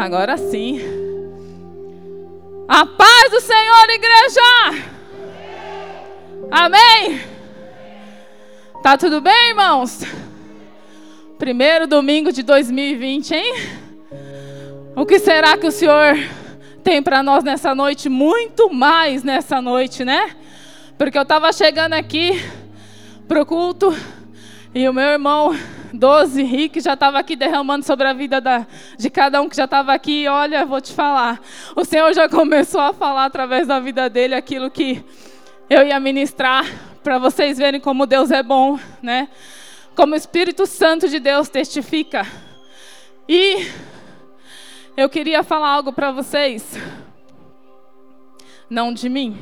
Agora sim. A paz do Senhor, igreja! Amém? Tá tudo bem, irmãos? Primeiro domingo de 2020, hein? O que será que o Senhor tem para nós nessa noite? Muito mais nessa noite, né? Porque eu estava chegando aqui pro culto e o meu irmão 12, Rick, já estava aqui derramando sobre a vida da, de cada um que já estava aqui. Olha, vou te falar. O Senhor já começou a falar através da vida dele aquilo que eu ia ministrar para vocês verem como Deus é bom, né? Como o Espírito Santo de Deus testifica. E eu queria falar algo para vocês. Não de mim,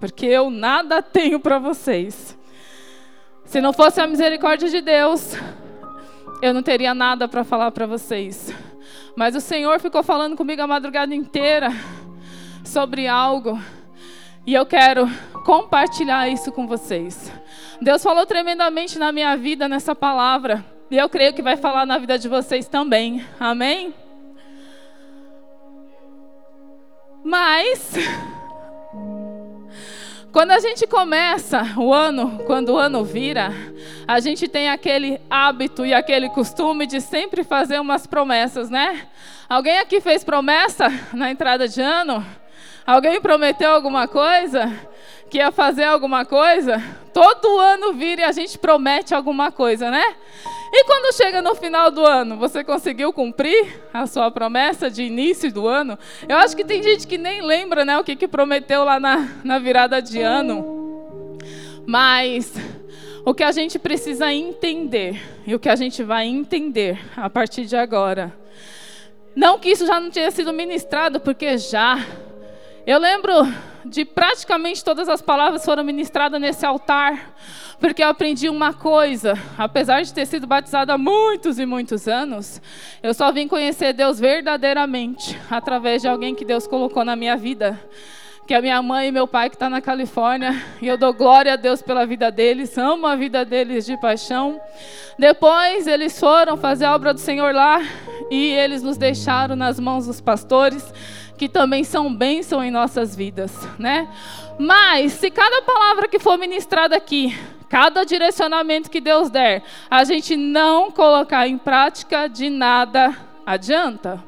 porque eu nada tenho para vocês. Se não fosse a misericórdia de Deus, eu não teria nada para falar para vocês. Mas o Senhor ficou falando comigo a madrugada inteira sobre algo. E eu quero compartilhar isso com vocês. Deus falou tremendamente na minha vida nessa palavra. E eu creio que vai falar na vida de vocês também. Amém? Mas quando a gente começa o ano, quando o ano vira, a gente tem aquele hábito e aquele costume de sempre fazer umas promessas, né? Alguém aqui fez promessa na entrada de ano? Alguém prometeu alguma coisa? Que ia fazer alguma coisa? Todo ano vira e a gente promete alguma coisa, né? E quando chega no final do ano, você conseguiu cumprir a sua promessa de início do ano? Eu acho que tem gente que nem lembra né, o que, que prometeu lá na, na virada de ano. Mas o que a gente precisa entender, e o que a gente vai entender a partir de agora, não que isso já não tenha sido ministrado, porque já. Eu lembro de praticamente todas as palavras foram ministradas nesse altar porque eu aprendi uma coisa, apesar de ter sido batizada há muitos e muitos anos, eu só vim conhecer Deus verdadeiramente através de alguém que Deus colocou na minha vida que é minha mãe e meu pai que está na Califórnia, e eu dou glória a Deus pela vida deles, amo a vida deles de paixão. Depois eles foram fazer a obra do Senhor lá e eles nos deixaram nas mãos dos pastores, que também são bênção em nossas vidas, né? Mas se cada palavra que for ministrada aqui cada direcionamento que Deus der, a gente não colocar em prática, de nada adianta.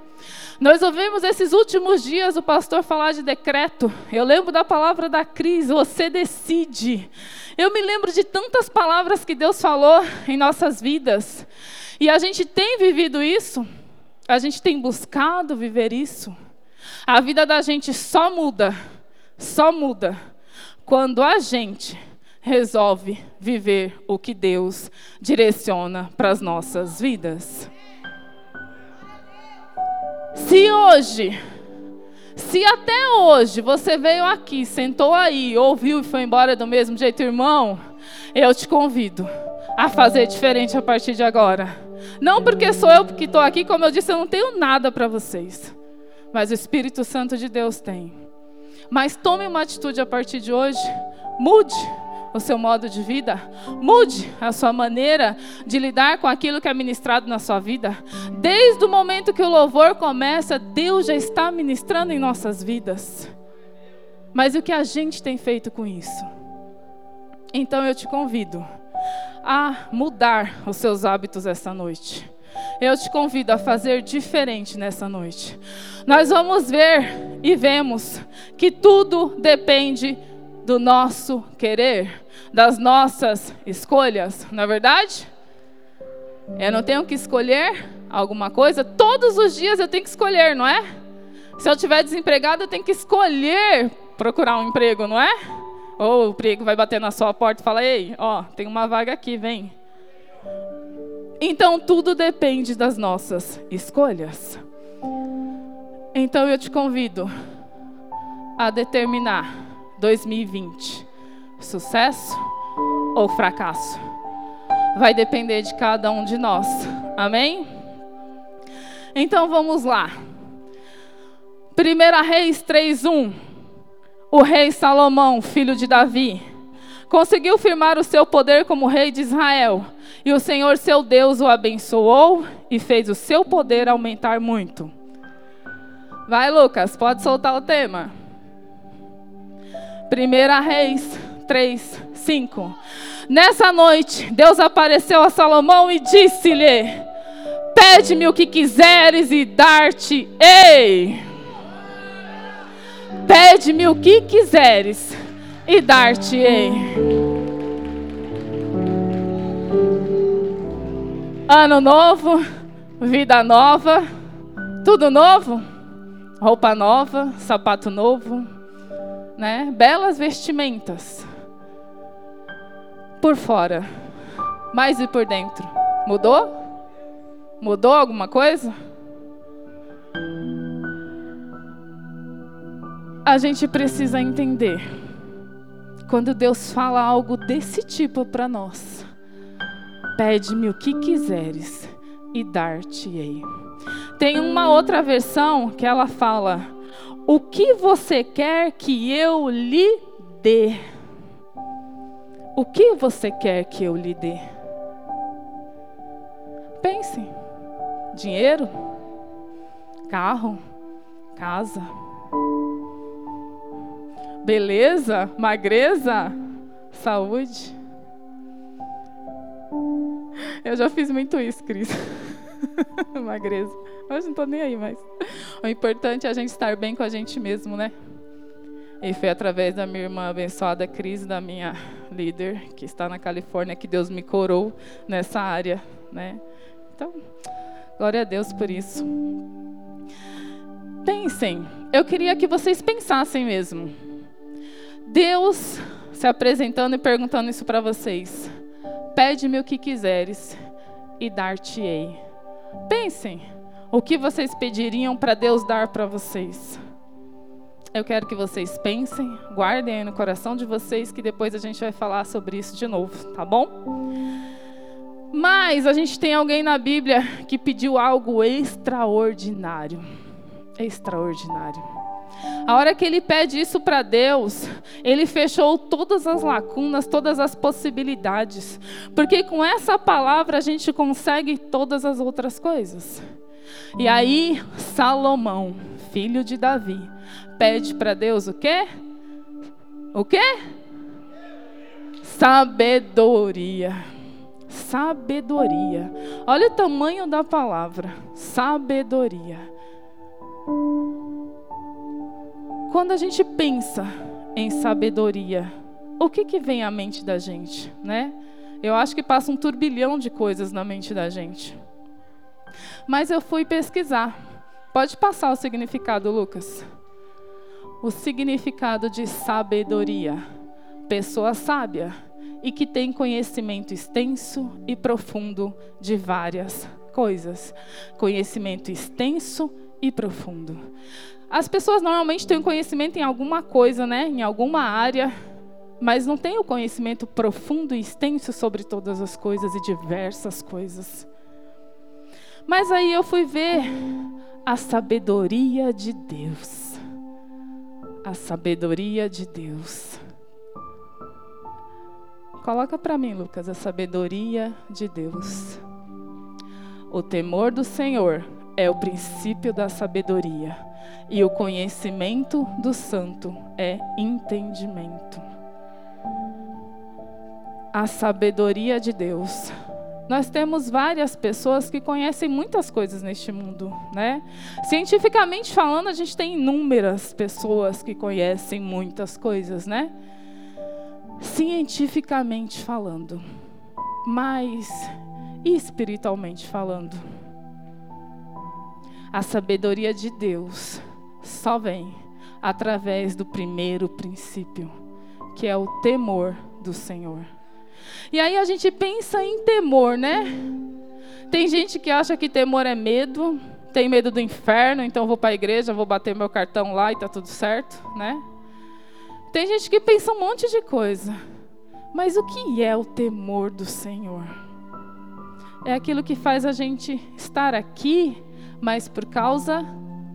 Nós ouvimos esses últimos dias o pastor falar de decreto. Eu lembro da palavra da Cris, você decide. Eu me lembro de tantas palavras que Deus falou em nossas vidas. E a gente tem vivido isso, a gente tem buscado viver isso. A vida da gente só muda, só muda, quando a gente resolve viver o que Deus direciona para as nossas vidas. Se hoje, se até hoje você veio aqui, sentou aí, ouviu e foi embora do mesmo jeito, irmão, eu te convido a fazer diferente a partir de agora. Não porque sou eu que estou aqui, como eu disse, eu não tenho nada para vocês. Mas o Espírito Santo de Deus tem. Mas tome uma atitude a partir de hoje. Mude o seu modo de vida, mude a sua maneira de lidar com aquilo que é ministrado na sua vida. Desde o momento que o louvor começa, Deus já está ministrando em nossas vidas. Mas o que a gente tem feito com isso? Então eu te convido a mudar os seus hábitos essa noite. Eu te convido a fazer diferente nessa noite. Nós vamos ver e vemos que tudo depende do nosso querer, das nossas escolhas, não é verdade? Eu não tenho que escolher alguma coisa, todos os dias eu tenho que escolher, não é? Se eu estiver desempregado, eu tenho que escolher procurar um emprego, não é? Ou o emprego vai bater na sua porta e fala: Ei, ó, tem uma vaga aqui, vem. Então tudo depende das nossas escolhas. Então eu te convido a determinar 2020? Sucesso ou fracasso? Vai depender de cada um de nós. Amém? Então vamos lá. 1 Reis 3:1. O rei Salomão, filho de Davi, conseguiu firmar o seu poder como rei de Israel, e o Senhor seu Deus o abençoou e fez o seu poder aumentar muito. Vai, Lucas, pode soltar o tema. Primeira Reis 3, 5. Nessa noite, Deus apareceu a Salomão e disse-lhe: Pede-me o que quiseres e dar-te-ei. Pede-me o que quiseres e dar-te-ei. Ano novo, vida nova, tudo novo, roupa nova, sapato novo, né? Belas vestimentas. Por fora, mas e por dentro? Mudou? Mudou alguma coisa? A gente precisa entender quando Deus fala algo desse tipo para nós. Pede-me o que quiseres e dar-te-ei. Tem uma outra versão que ela fala: O que você quer que eu lhe dê? O que você quer que eu lhe dê? Pense: dinheiro, carro, casa beleza, magreza, saúde. Eu já fiz muito isso, Cris. magreza. Hoje não estou nem aí mais. O importante é a gente estar bem com a gente mesmo, né? E foi através da minha irmã abençoada Cris, da minha líder, que está na Califórnia, que Deus me corou nessa área, né? Então, glória a Deus por isso. Pensem, eu queria que vocês pensassem mesmo. Deus se apresentando e perguntando isso para vocês. Pede-me o que quiseres e dar-te-ei. Pensem, o que vocês pediriam para Deus dar para vocês? Eu quero que vocês pensem, guardem aí no coração de vocês, que depois a gente vai falar sobre isso de novo, tá bom? Mas a gente tem alguém na Bíblia que pediu algo extraordinário. Extraordinário. A hora que ele pede isso para Deus, ele fechou todas as lacunas, todas as possibilidades. Porque com essa palavra a gente consegue todas as outras coisas. E aí, Salomão, filho de Davi, pede para Deus o quê? O quê? Sabedoria. Sabedoria. Olha o tamanho da palavra. Sabedoria. Quando a gente pensa em sabedoria, o que, que vem à mente da gente, né? Eu acho que passa um turbilhão de coisas na mente da gente. Mas eu fui pesquisar. Pode passar o significado, Lucas. O significado de sabedoria. Pessoa sábia e que tem conhecimento extenso e profundo de várias coisas. Conhecimento extenso e profundo. As pessoas normalmente têm conhecimento em alguma coisa, né? Em alguma área, mas não têm o conhecimento profundo e extenso sobre todas as coisas e diversas coisas. Mas aí eu fui ver a sabedoria de Deus. A sabedoria de Deus. Coloca para mim, Lucas, a sabedoria de Deus. O temor do Senhor é o princípio da sabedoria e o conhecimento do santo é entendimento. A sabedoria de Deus. Nós temos várias pessoas que conhecem muitas coisas neste mundo, né? Cientificamente falando, a gente tem inúmeras pessoas que conhecem muitas coisas, né? Cientificamente falando. Mas espiritualmente falando? A sabedoria de Deus só vem através do primeiro princípio, que é o temor do Senhor. E aí a gente pensa em temor, né? Tem gente que acha que temor é medo, tem medo do inferno, então vou para a igreja, vou bater meu cartão lá e tá tudo certo, né? Tem gente que pensa um monte de coisa. Mas o que é o temor do Senhor? É aquilo que faz a gente estar aqui, mas por causa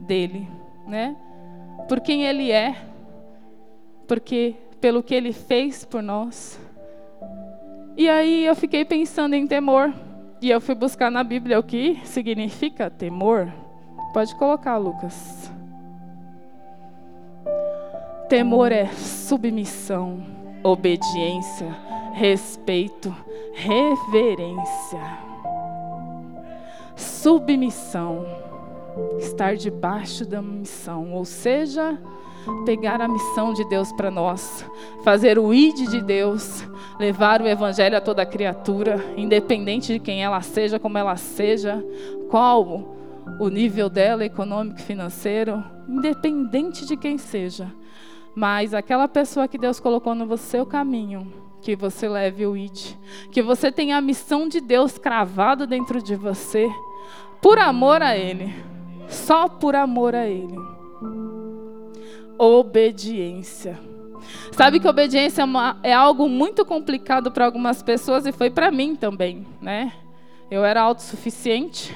dele né? Por quem ele é, porque pelo que ele fez por nós. E aí eu fiquei pensando em temor. E eu fui buscar na Bíblia o que significa temor. Pode colocar, Lucas. Temor é submissão, obediência, respeito, reverência. Submissão, estar debaixo da missão, ou seja, pegar a missão de Deus para nós, fazer o id de Deus, levar o evangelho a toda criatura, independente de quem ela seja, como ela seja, qual o nível dela econômico financeiro, independente de quem seja. Mas aquela pessoa que Deus colocou no seu caminho, que você leve o id, que você tenha a missão de Deus cravado dentro de você, por amor a Ele, só por amor a Ele obediência. Sabe que obediência é, uma, é algo muito complicado para algumas pessoas e foi para mim também, né? Eu era autossuficiente,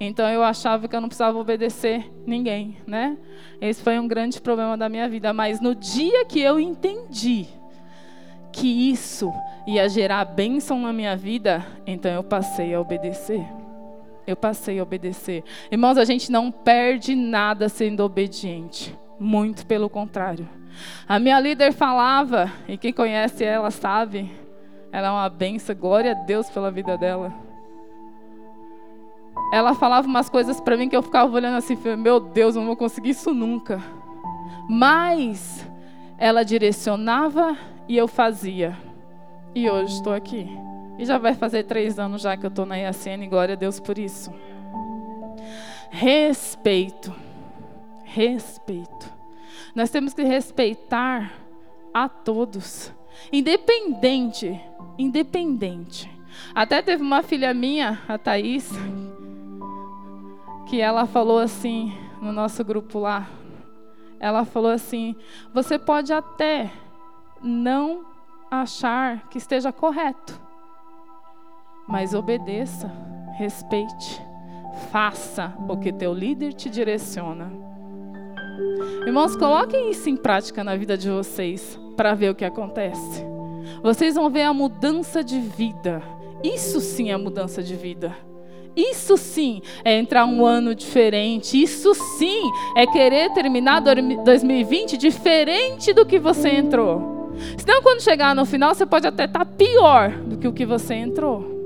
então eu achava que eu não precisava obedecer ninguém, né? Esse foi um grande problema da minha vida. Mas no dia que eu entendi que isso ia gerar bênção na minha vida, então eu passei a obedecer. Eu passei a obedecer. Irmãos, a gente não perde nada sendo obediente. Muito pelo contrário. A minha líder falava, e quem conhece ela sabe, ela é uma benção, glória a Deus pela vida dela. Ela falava umas coisas para mim que eu ficava olhando assim, meu Deus, eu não vou conseguir isso nunca. Mas ela direcionava e eu fazia. E hoje estou aqui. E já vai fazer três anos já que eu estou na IACN, glória a Deus por isso. Respeito respeito. Nós temos que respeitar a todos, independente, independente. Até teve uma filha minha, a Thaís, que ela falou assim no nosso grupo lá. Ela falou assim: você pode até não achar que esteja correto, mas obedeça, respeite, faça o que teu líder te direciona. Irmãos, coloquem isso em prática na vida de vocês para ver o que acontece. Vocês vão ver a mudança de vida. Isso sim é mudança de vida. Isso sim é entrar um ano diferente. Isso sim é querer terminar 2020 diferente do que você entrou. Senão, quando chegar no final, você pode até estar tá pior do que o que você entrou.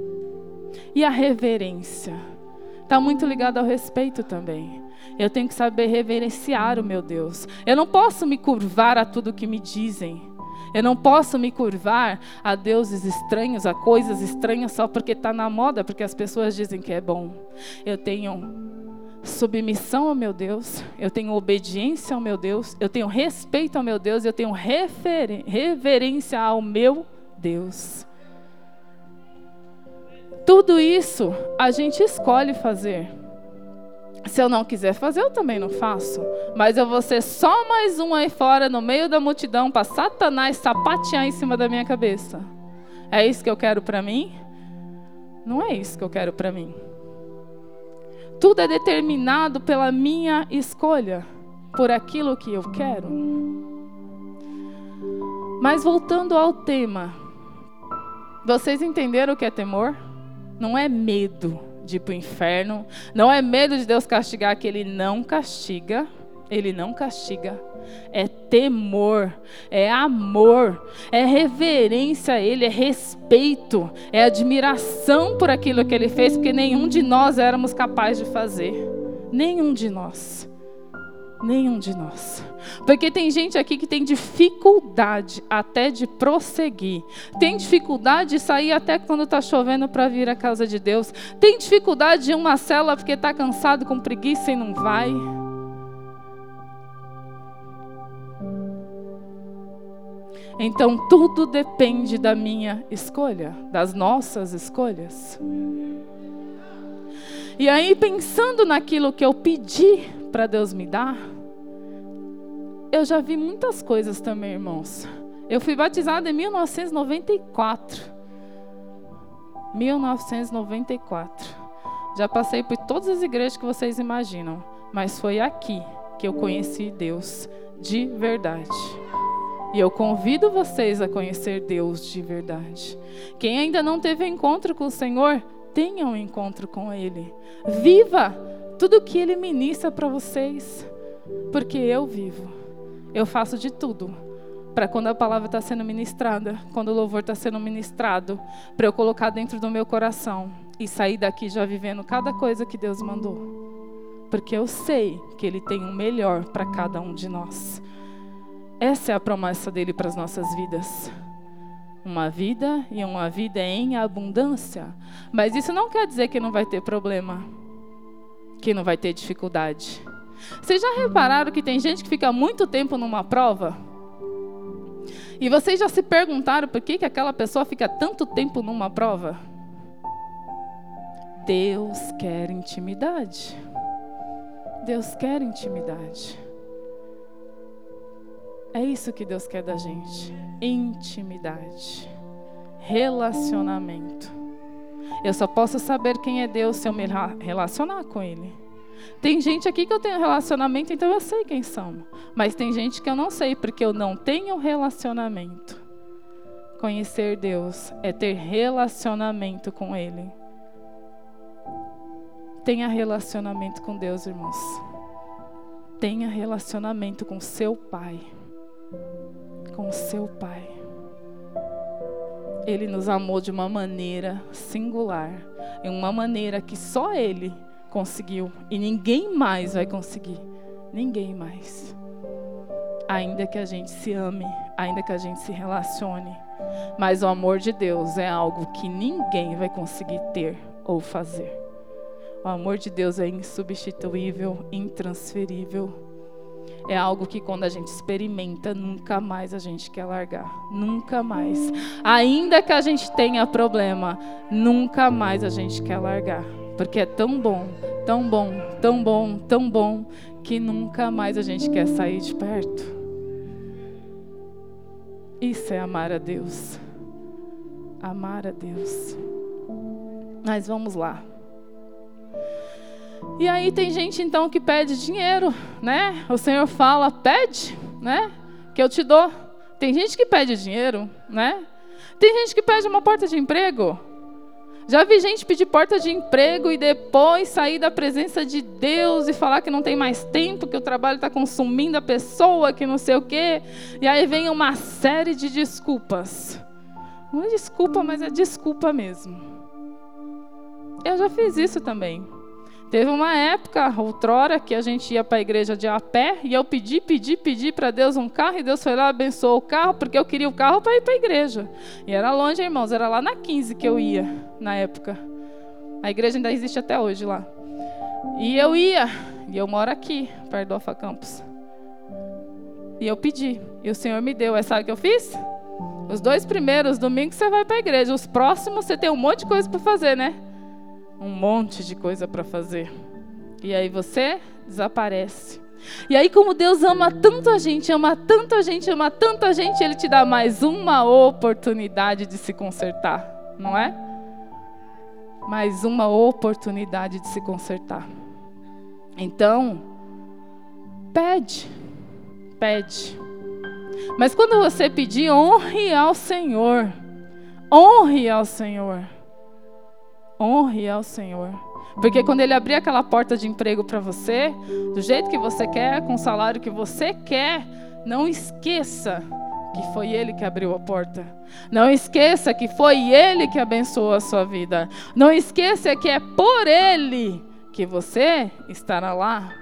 E a reverência está muito ligada ao respeito também. Eu tenho que saber reverenciar o meu Deus. Eu não posso me curvar a tudo que me dizem. Eu não posso me curvar a deuses estranhos, a coisas estranhas só porque está na moda, porque as pessoas dizem que é bom. Eu tenho submissão ao meu Deus, eu tenho obediência ao meu Deus, eu tenho respeito ao meu Deus, eu tenho reverência ao meu Deus. Tudo isso a gente escolhe fazer. Se eu não quiser fazer, eu também não faço. Mas eu vou ser só mais um aí fora, no meio da multidão, para Satanás sapatear em cima da minha cabeça. É isso que eu quero para mim? Não é isso que eu quero para mim. Tudo é determinado pela minha escolha, por aquilo que eu quero. Mas voltando ao tema, vocês entenderam o que é temor? Não é medo de ir para o inferno. Não é medo de Deus castigar, que Ele não castiga. Ele não castiga. É temor, é amor, é reverência a Ele, é respeito, é admiração por aquilo que Ele fez, porque nenhum de nós éramos capazes de fazer. Nenhum de nós. Nenhum de nós. Porque tem gente aqui que tem dificuldade até de prosseguir. Tem dificuldade de sair até quando está chovendo para vir à casa de Deus. Tem dificuldade de uma cela porque está cansado com preguiça e não vai. Então tudo depende da minha escolha, das nossas escolhas. E aí, pensando naquilo que eu pedi para Deus me dar, eu já vi muitas coisas também, irmãos. Eu fui batizada em 1994. 1994. Já passei por todas as igrejas que vocês imaginam, mas foi aqui que eu conheci Deus de verdade. E eu convido vocês a conhecer Deus de verdade. Quem ainda não teve encontro com o Senhor, tenha um encontro com Ele. Viva tudo que Ele ministra para vocês, porque eu vivo. Eu faço de tudo para quando a palavra está sendo ministrada, quando o louvor está sendo ministrado, para eu colocar dentro do meu coração e sair daqui já vivendo cada coisa que Deus mandou. Porque eu sei que Ele tem o um melhor para cada um de nós. Essa é a promessa dele para as nossas vidas. Uma vida e uma vida em abundância. Mas isso não quer dizer que não vai ter problema, que não vai ter dificuldade. Vocês já repararam que tem gente que fica muito tempo numa prova? E vocês já se perguntaram por que, que aquela pessoa fica tanto tempo numa prova? Deus quer intimidade. Deus quer intimidade. É isso que Deus quer da gente: intimidade, relacionamento. Eu só posso saber quem é Deus se eu me relacionar com Ele. Tem gente aqui que eu tenho relacionamento, então eu sei quem são. Mas tem gente que eu não sei, porque eu não tenho relacionamento. Conhecer Deus é ter relacionamento com Ele. Tenha relacionamento com Deus, irmãos. Tenha relacionamento com seu Pai. Com seu Pai. Ele nos amou de uma maneira singular, em uma maneira que só Ele conseguiu e ninguém mais vai conseguir. Ninguém mais. Ainda que a gente se ame, ainda que a gente se relacione, mas o amor de Deus é algo que ninguém vai conseguir ter ou fazer. O amor de Deus é insubstituível, intransferível. É algo que quando a gente experimenta, nunca mais a gente quer largar. Nunca mais. Ainda que a gente tenha problema, nunca mais a gente quer largar. Porque é tão bom, tão bom, tão bom, tão bom, que nunca mais a gente quer sair de perto. Isso é amar a Deus. Amar a Deus. Mas vamos lá. E aí tem gente então que pede dinheiro, né? O Senhor fala, pede, né? Que eu te dou. Tem gente que pede dinheiro, né? Tem gente que pede uma porta de emprego. Já vi gente pedir porta de emprego e depois sair da presença de Deus e falar que não tem mais tempo, que o trabalho está consumindo a pessoa, que não sei o quê. E aí vem uma série de desculpas. Não é desculpa, mas é desculpa mesmo. Eu já fiz isso também. Teve uma época, outrora, que a gente ia para a igreja de a pé e eu pedi, pedi, pedi para Deus um carro e Deus foi lá abençoou o carro porque eu queria o carro para ir para a igreja. E era longe, irmãos, era lá na 15 que eu ia na época. A igreja ainda existe até hoje lá. E eu ia, e eu moro aqui, perto do Alfa Campus. E eu pedi, e o Senhor me deu. Sabe o que eu fiz? Os dois primeiros domingos você vai para a igreja, os próximos você tem um monte de coisa para fazer, né? Um monte de coisa para fazer. E aí você desaparece. E aí, como Deus ama tanto a gente, ama tanto a gente, ama tanto a gente, Ele te dá mais uma oportunidade de se consertar, não é? Mais uma oportunidade de se consertar. Então, pede, pede. Mas quando você pedir, honre ao Senhor. Honre ao Senhor. Honre ao Senhor. Porque quando Ele abrir aquela porta de emprego para você, do jeito que você quer, com o salário que você quer, não esqueça que foi Ele que abriu a porta. Não esqueça que foi Ele que abençoou a sua vida. Não esqueça que é por Ele que você estará lá.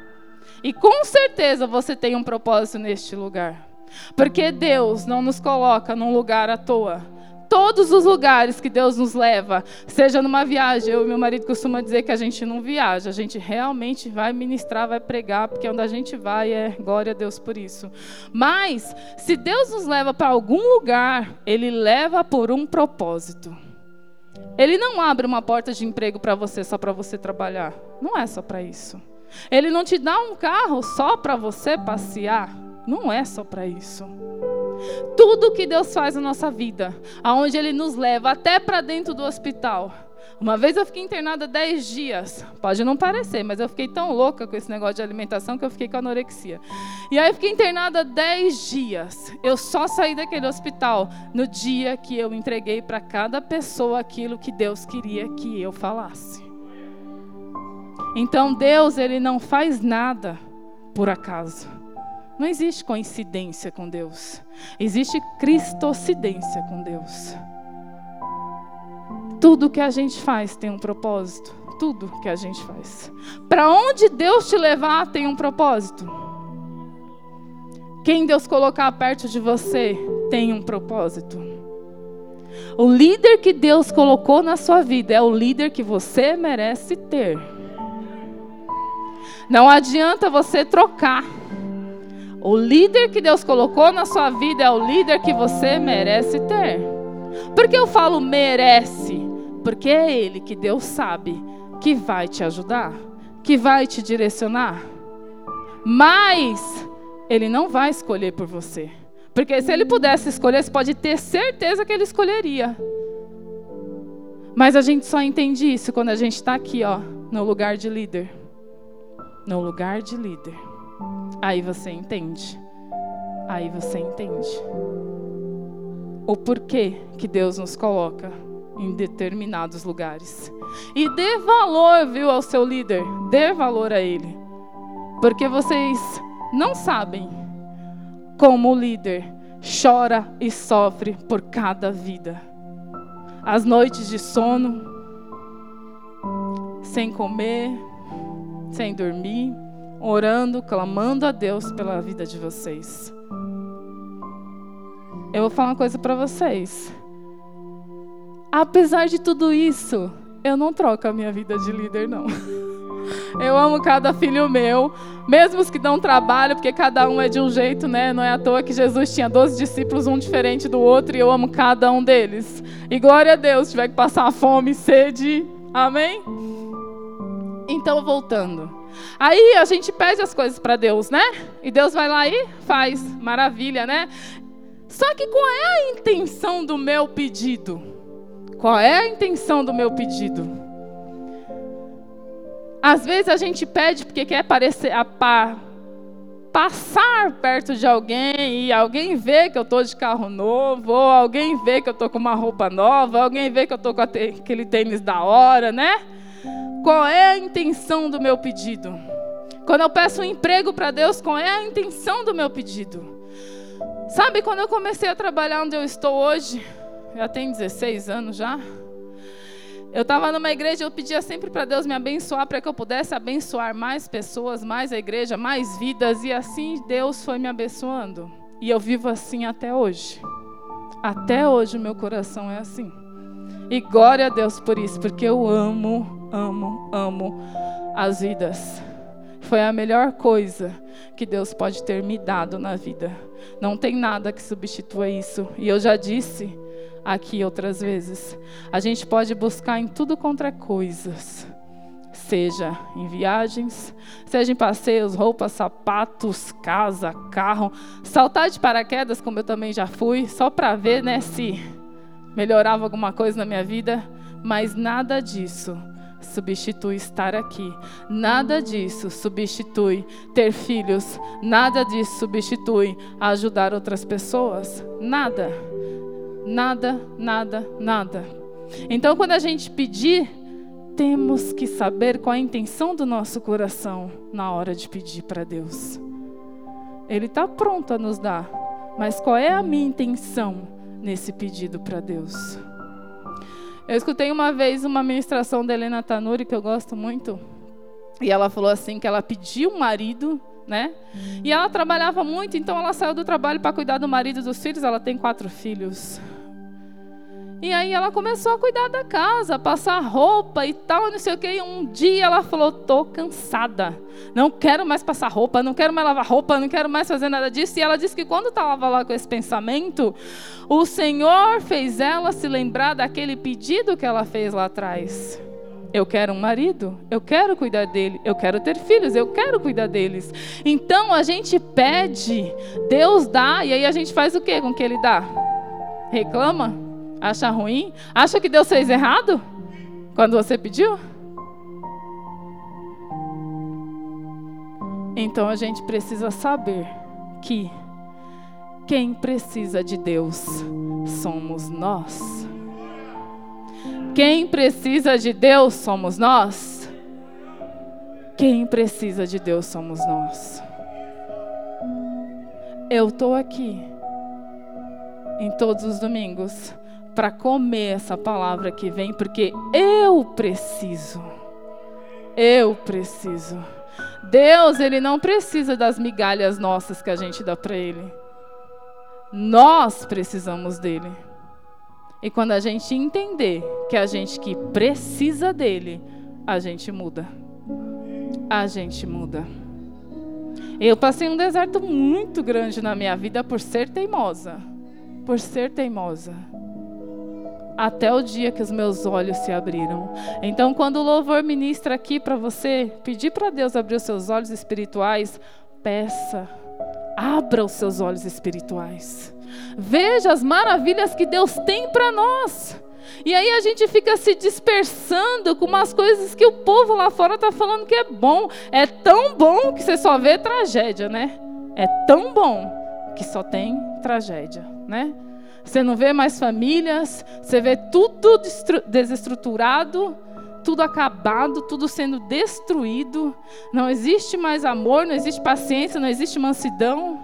E com certeza você tem um propósito neste lugar. Porque Deus não nos coloca num lugar à toa todos os lugares que Deus nos leva, seja numa viagem, eu e meu marido costuma dizer que a gente não viaja, a gente realmente vai ministrar, vai pregar, porque onde a gente vai é glória a Deus por isso. Mas, se Deus nos leva para algum lugar, Ele leva por um propósito. Ele não abre uma porta de emprego para você só para você trabalhar. Não é só para isso. Ele não te dá um carro só para você passear. Não é só para isso. Tudo que Deus faz na nossa vida, aonde Ele nos leva, até para dentro do hospital. Uma vez eu fiquei internada 10 dias. Pode não parecer, mas eu fiquei tão louca com esse negócio de alimentação que eu fiquei com anorexia. E aí eu fiquei internada 10 dias. Eu só saí daquele hospital no dia que eu entreguei para cada pessoa aquilo que Deus queria que eu falasse. Então Deus, ele não faz nada por acaso. Não existe coincidência com Deus. Existe cristocidência com Deus. Tudo que a gente faz tem um propósito. Tudo que a gente faz. Para onde Deus te levar tem um propósito. Quem Deus colocar perto de você tem um propósito. O líder que Deus colocou na sua vida é o líder que você merece ter. Não adianta você trocar. O líder que Deus colocou na sua vida é o líder que você merece ter. Por que eu falo merece? Porque é ele que Deus sabe que vai te ajudar, que vai te direcionar. Mas ele não vai escolher por você. Porque se ele pudesse escolher, você pode ter certeza que ele escolheria. Mas a gente só entende isso quando a gente está aqui, ó, no lugar de líder. No lugar de líder. Aí você entende. Aí você entende. O porquê que Deus nos coloca em determinados lugares. E dê valor, viu, ao seu líder. Dê valor a ele. Porque vocês não sabem como o líder chora e sofre por cada vida. As noites de sono, sem comer, sem dormir, orando, clamando a Deus pela vida de vocês. Eu vou falar uma coisa para vocês. Apesar de tudo isso, eu não troco a minha vida de líder, não. Eu amo cada filho meu, mesmo os que dão trabalho, porque cada um é de um jeito, né? Não é à toa que Jesus tinha 12 discípulos, um diferente do outro, e eu amo cada um deles. E glória a Deus, tiver que passar fome, sede, amém? Então, voltando. Aí a gente pede as coisas para Deus, né? E Deus vai lá e faz, maravilha, né? Só que qual é a intenção do meu pedido? Qual é a intenção do meu pedido? Às vezes a gente pede porque quer parecer, a, pa, passar perto de alguém e alguém vê que eu estou de carro novo, ou alguém vê que eu estou com uma roupa nova, alguém vê que eu estou com aquele tênis da hora, né? Qual é a intenção do meu pedido? Quando eu peço um emprego para Deus, qual é a intenção do meu pedido? Sabe, quando eu comecei a trabalhar onde eu estou hoje, já tem 16 anos já, eu estava numa igreja, eu pedia sempre para Deus me abençoar, para que eu pudesse abençoar mais pessoas, mais a igreja, mais vidas, e assim Deus foi me abençoando. E eu vivo assim até hoje. Até hoje o meu coração é assim. E glória a Deus por isso, porque eu amo, amo, amo as vidas. Foi a melhor coisa que Deus pode ter me dado na vida. Não tem nada que substitua isso. E eu já disse aqui outras vezes. A gente pode buscar em tudo contra coisas, seja em viagens, seja em passeios, roupas, sapatos, casa, carro, saltar de paraquedas, como eu também já fui, só para ver, né, se melhorava alguma coisa na minha vida, mas nada disso substitui estar aqui. Nada disso substitui ter filhos. Nada disso substitui ajudar outras pessoas. Nada. Nada, nada, nada. Então, quando a gente pedir, temos que saber qual a intenção do nosso coração na hora de pedir para Deus. Ele está pronto a nos dar, mas qual é a minha intenção nesse pedido para Deus? Eu escutei uma vez uma ministração da Helena Tanuri, que eu gosto muito, e ela falou assim: que ela pediu um marido né? E ela trabalhava muito, então ela saiu do trabalho para cuidar do marido e dos filhos. Ela tem quatro filhos. E aí ela começou a cuidar da casa, passar roupa e tal, não sei o que. E um dia ela falou: tô cansada, não quero mais passar roupa, não quero mais lavar roupa, não quero mais fazer nada disso. E ela disse que quando estava lá com esse pensamento, o Senhor fez ela se lembrar daquele pedido que ela fez lá atrás. Eu quero um marido, eu quero cuidar dele, eu quero ter filhos, eu quero cuidar deles. Então a gente pede, Deus dá, e aí a gente faz o que com que ele dá? Reclama? Acha ruim? Acha que Deus fez errado quando você pediu? Então a gente precisa saber que quem precisa de Deus somos nós. Quem precisa de Deus somos nós. Quem precisa de Deus somos nós. Eu estou aqui em todos os domingos para comer essa palavra que vem, porque eu preciso. Eu preciso. Deus, ele não precisa das migalhas nossas que a gente dá para ele. Nós precisamos dele. E quando a gente entender que a gente que precisa dele, a gente muda. A gente muda. Eu passei um deserto muito grande na minha vida por ser teimosa. Por ser teimosa. Até o dia que os meus olhos se abriram. Então, quando o louvor ministra aqui para você, pedir para Deus abrir os seus olhos espirituais, peça. Abra os seus olhos espirituais. Veja as maravilhas que Deus tem para nós. E aí a gente fica se dispersando com umas coisas que o povo lá fora está falando que é bom. É tão bom que você só vê tragédia, né? É tão bom que só tem tragédia, né? Você não vê mais famílias, você vê tudo desestruturado, tudo acabado, tudo sendo destruído. Não existe mais amor, não existe paciência, não existe mansidão.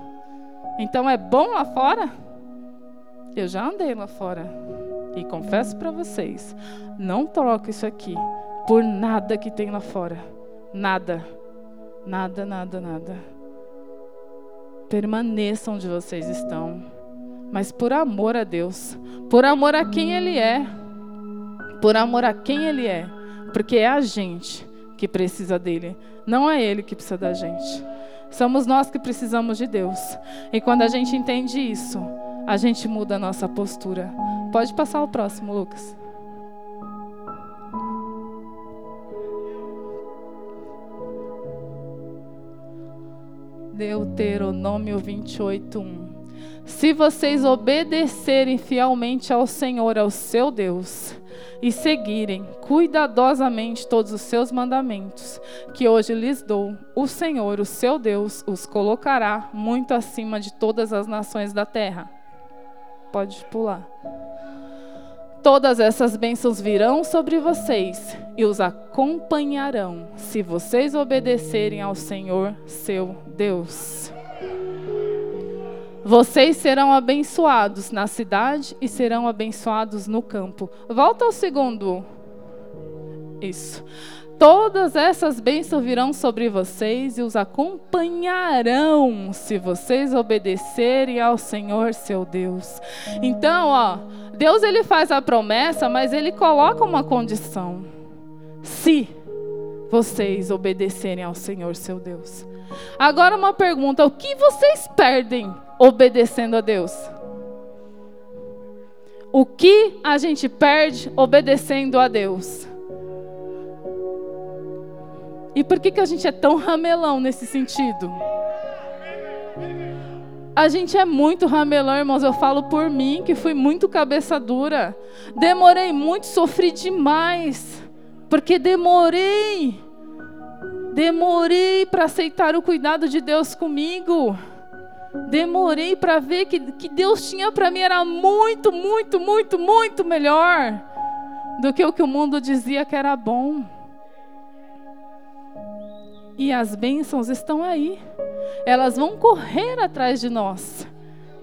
Então é bom lá fora? Eu já andei lá fora. E confesso para vocês, não troco isso aqui por nada que tem lá fora. Nada. Nada, nada, nada. Permaneçam onde vocês estão. Mas por amor a Deus, por amor a quem Ele é, por amor a quem Ele é, porque é a gente que precisa dele, não é Ele que precisa da gente. Somos nós que precisamos de Deus. E quando a gente entende isso, a gente muda a nossa postura. Pode passar o próximo, Lucas. Deuteronômio 28, 1. Se vocês obedecerem fielmente ao Senhor, ao seu Deus, e seguirem cuidadosamente todos os seus mandamentos, que hoje lhes dou, o Senhor, o seu Deus, os colocará muito acima de todas as nações da terra. Pode pular. Todas essas bênçãos virão sobre vocês e os acompanharão, se vocês obedecerem ao Senhor, seu Deus. Vocês serão abençoados na cidade e serão abençoados no campo. Volta ao segundo. Isso. Todas essas bênçãos virão sobre vocês e os acompanharão se vocês obedecerem ao Senhor seu Deus. Então, ó, Deus ele faz a promessa, mas ele coloca uma condição. Se vocês obedecerem ao Senhor seu Deus. Agora uma pergunta: o que vocês perdem obedecendo a Deus? O que a gente perde obedecendo a Deus? E por que, que a gente é tão ramelão nesse sentido? A gente é muito ramelão, irmãos. Eu falo por mim, que fui muito cabeça dura. Demorei muito, sofri demais. Porque demorei. Demorei para aceitar o cuidado de Deus comigo. Demorei para ver que que Deus tinha para mim era muito, muito, muito, muito melhor do que o que o mundo dizia que era bom. E as bênçãos estão aí. Elas vão correr atrás de nós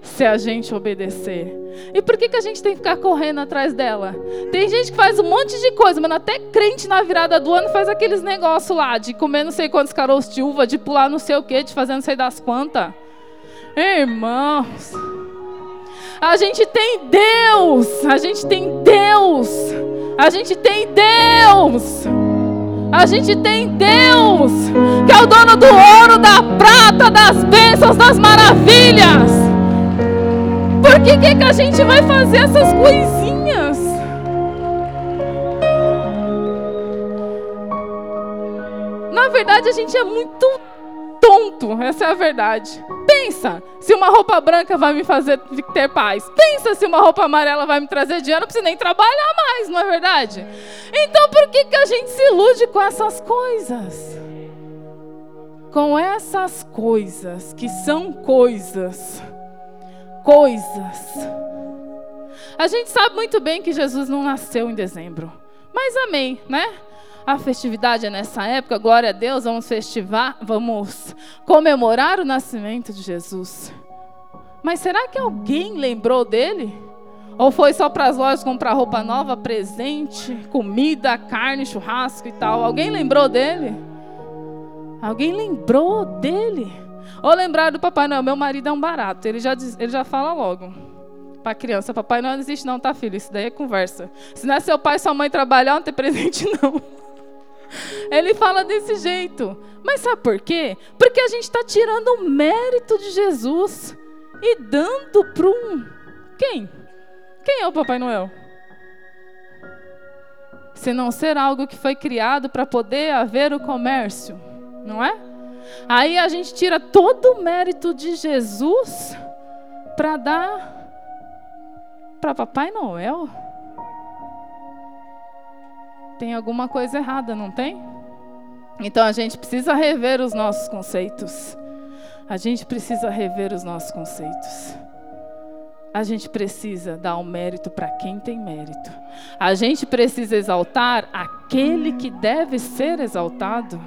se a gente obedecer. E por que, que a gente tem que ficar correndo atrás dela? Tem gente que faz um monte de coisa, mas até crente na virada do ano faz aqueles negócios lá de comer não sei quantos caroços de uva, de pular não sei o que, de fazer não sei das quantas. Irmãos, a gente tem Deus, a gente tem Deus, a gente tem Deus. A gente tem Deus, que é o dono do ouro, da prata, das bênçãos, das maravilhas. Por que, que, que a gente vai fazer essas coisinhas? Na verdade, a gente é muito tonto, essa é a verdade. Pensa se uma roupa branca vai me fazer ter paz. Pensa se uma roupa amarela vai me trazer dinheiro, não preciso nem trabalhar mais, não é verdade? Então por que, que a gente se ilude com essas coisas? Com essas coisas que são coisas. Coisas. A gente sabe muito bem que Jesus não nasceu em dezembro. Mas amém, né? A festividade é nessa época, glória a Deus, vamos festivar, vamos comemorar o nascimento de Jesus. Mas será que alguém lembrou dele? Ou foi só para as lojas comprar roupa nova, presente, comida, carne, churrasco e tal? Alguém lembrou dele? Alguém lembrou dele? Ou lembrar do Papai Noel? Meu marido é um barato. Ele já, diz, ele já fala logo para criança: Papai Noel não existe, não, tá, filho? Isso daí é conversa. Se não é seu pai e sua mãe trabalhar, não tem presente, não. Ele fala desse jeito. Mas sabe por quê? Porque a gente está tirando o mérito de Jesus e dando para um. Quem? Quem é o Papai Noel? Se não ser algo que foi criado para poder haver o comércio, não é? Aí a gente tira todo o mérito de Jesus para dar para Papai Noel. Tem alguma coisa errada, não tem? Então a gente precisa rever os nossos conceitos. A gente precisa rever os nossos conceitos. A gente precisa dar o um mérito para quem tem mérito. A gente precisa exaltar aquele que deve ser exaltado.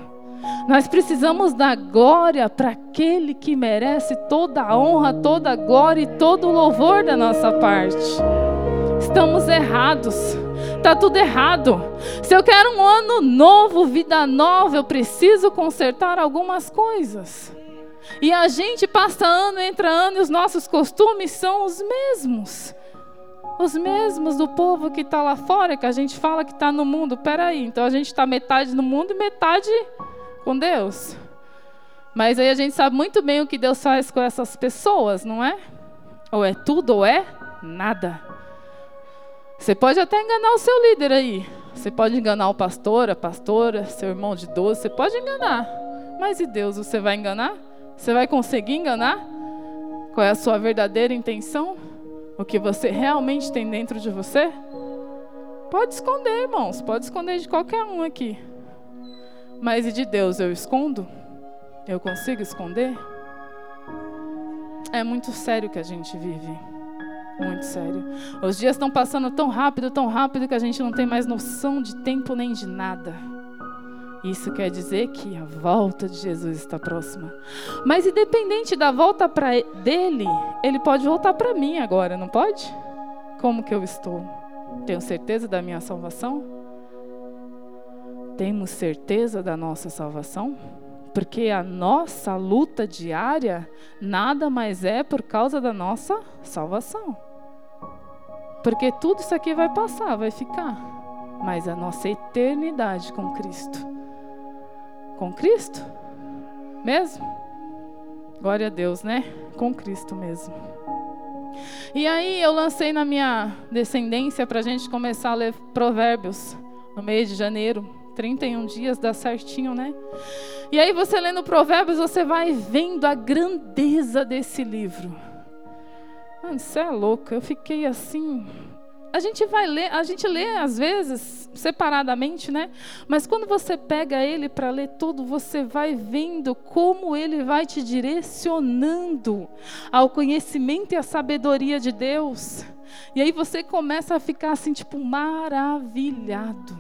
Nós precisamos dar glória para aquele que merece toda a honra, toda a glória e todo o louvor da nossa parte. Estamos errados. Está tudo errado. Se eu quero um ano novo, vida nova, eu preciso consertar algumas coisas. E a gente passa ano, entra ano e os nossos costumes são os mesmos. Os mesmos do povo que está lá fora, que a gente fala que está no mundo. Peraí, então a gente está metade no mundo e metade com Deus. Mas aí a gente sabe muito bem o que Deus faz com essas pessoas, não é? Ou é tudo ou é nada. Você pode até enganar o seu líder aí. Você pode enganar o pastor, a pastora, seu irmão de doce, você pode enganar. Mas e Deus, você vai enganar? Você vai conseguir enganar? Qual é a sua verdadeira intenção? O que você realmente tem dentro de você? Pode esconder, irmãos, pode esconder de qualquer um aqui. Mas e de Deus eu escondo? Eu consigo esconder? É muito sério que a gente vive. Muito sério. Os dias estão passando tão rápido, tão rápido que a gente não tem mais noção de tempo nem de nada. Isso quer dizer que a volta de Jesus está próxima. Mas independente da volta para dele, ele pode voltar para mim agora, não pode? Como que eu estou? Tenho certeza da minha salvação? temos certeza da nossa salvação? Porque a nossa luta diária nada mais é por causa da nossa salvação. Porque tudo isso aqui vai passar, vai ficar. Mas a nossa eternidade com Cristo. Com Cristo? Mesmo? Glória a Deus, né? Com Cristo mesmo. E aí eu lancei na minha descendência para a gente começar a ler Provérbios no mês de janeiro. 31 dias dá certinho, né? E aí você lendo Provérbios, você vai vendo a grandeza desse livro. Mano, você é louco. Eu fiquei assim. A gente vai ler, a gente lê às vezes separadamente, né? Mas quando você pega ele para ler tudo, você vai vendo como ele vai te direcionando ao conhecimento e à sabedoria de Deus. E aí você começa a ficar assim, tipo, maravilhado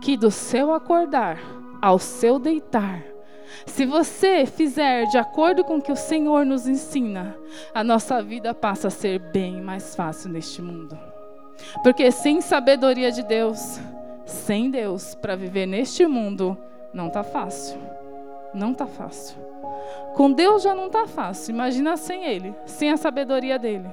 que do seu acordar ao seu deitar, se você fizer de acordo com o que o Senhor nos ensina, a nossa vida passa a ser bem mais fácil neste mundo. Porque sem sabedoria de Deus, sem Deus para viver neste mundo, não tá fácil. Não tá fácil. Com Deus já não tá fácil. Imagina sem ele, sem a sabedoria dele.